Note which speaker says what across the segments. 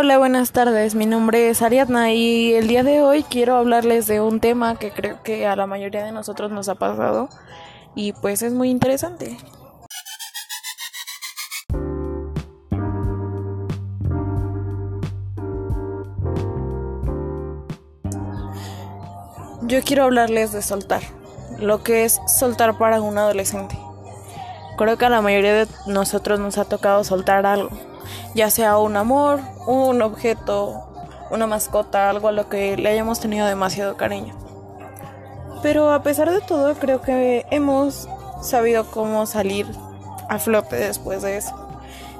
Speaker 1: Hola, buenas tardes. Mi nombre es Ariadna y el día de hoy quiero hablarles de un tema que creo que a la mayoría de nosotros nos ha pasado y pues es muy interesante. Yo quiero hablarles de soltar, lo que es soltar para un adolescente. Creo que a la mayoría de nosotros nos ha tocado soltar algo ya sea un amor, un objeto, una mascota, algo a lo que le hayamos tenido demasiado cariño. Pero a pesar de todo, creo que hemos sabido cómo salir a flote después de eso.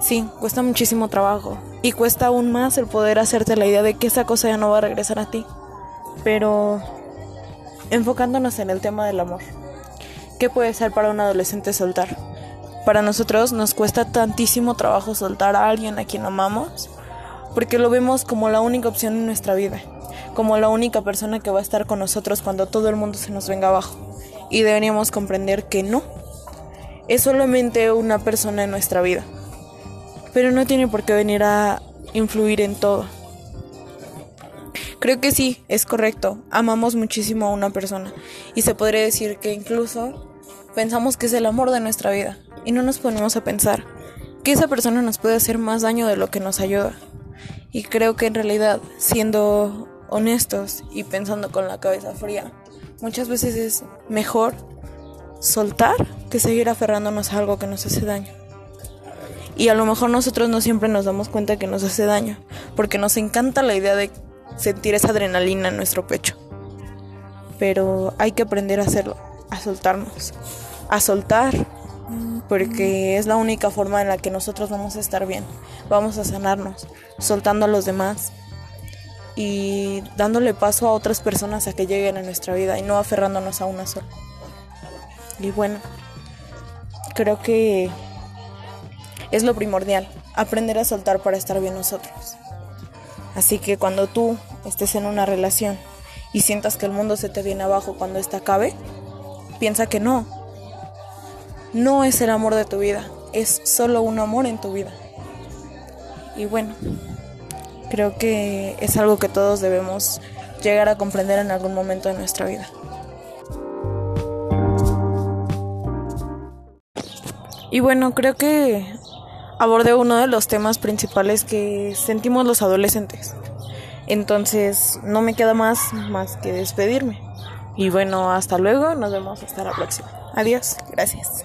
Speaker 1: Sí, cuesta muchísimo trabajo y cuesta aún más el poder hacerte la idea de que esa cosa ya no va a regresar a ti. Pero enfocándonos en el tema del amor, ¿qué puede ser para un adolescente soltar? Para nosotros nos cuesta tantísimo trabajo soltar a alguien a quien amamos, porque lo vemos como la única opción en nuestra vida, como la única persona que va a estar con nosotros cuando todo el mundo se nos venga abajo. Y deberíamos comprender que no, es solamente una persona en nuestra vida, pero no tiene por qué venir a influir en todo. Creo que sí, es correcto, amamos muchísimo a una persona. Y se podría decir que incluso pensamos que es el amor de nuestra vida y no nos ponemos a pensar que esa persona nos puede hacer más daño de lo que nos ayuda. Y creo que en realidad, siendo honestos y pensando con la cabeza fría, muchas veces es mejor soltar que seguir aferrándonos a algo que nos hace daño. Y a lo mejor nosotros no siempre nos damos cuenta que nos hace daño, porque nos encanta la idea de sentir esa adrenalina en nuestro pecho. Pero hay que aprender a hacerlo, a soltarnos, a soltar porque es la única forma en la que nosotros vamos a estar bien, vamos a sanarnos, soltando a los demás y dándole paso a otras personas a que lleguen a nuestra vida y no aferrándonos a una sola. Y bueno, creo que es lo primordial, aprender a soltar para estar bien nosotros. Así que cuando tú estés en una relación y sientas que el mundo se te viene abajo cuando ésta acabe, piensa que no, no es el amor de tu vida, es solo un amor en tu vida. Y bueno, creo que es algo que todos debemos llegar a comprender en algún momento de nuestra vida. Y bueno, creo que abordé uno de los temas principales que sentimos los adolescentes. Entonces, no me queda más más que despedirme. Y bueno, hasta luego, nos vemos hasta la próxima. Adiós, gracias.